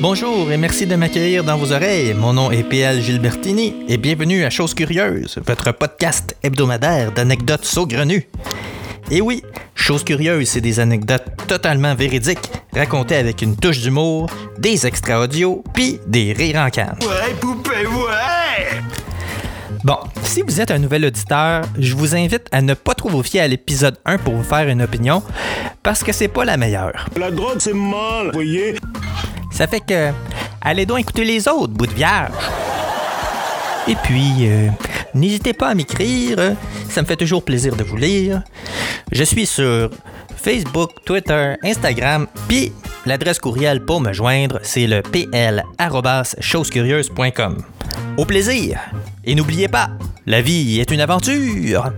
Bonjour et merci de m'accueillir dans vos oreilles. Mon nom est PL Gilbertini et bienvenue à Chose Curieuse, votre podcast hebdomadaire d'anecdotes saugrenues. Et oui, Chose Curieuse, c'est des anecdotes totalement véridiques, racontées avec une touche d'humour, des extra audio, puis des rires en canne. Ouais, poupée, ouais! Bon, si vous êtes un nouvel auditeur, je vous invite à ne pas trop vous fier à l'épisode 1 pour vous faire une opinion, parce que c'est pas la meilleure. La drogue, c'est mal, voyez? Ça fait que, allez donc écouter les autres, bout de vierge. Et puis, euh, n'hésitez pas à m'écrire, ça me fait toujours plaisir de vous lire. Je suis sur Facebook, Twitter, Instagram, puis l'adresse courriel pour me joindre, c'est le pl@chosecurieuse.com. Au plaisir! Et n'oubliez pas, la vie est une aventure!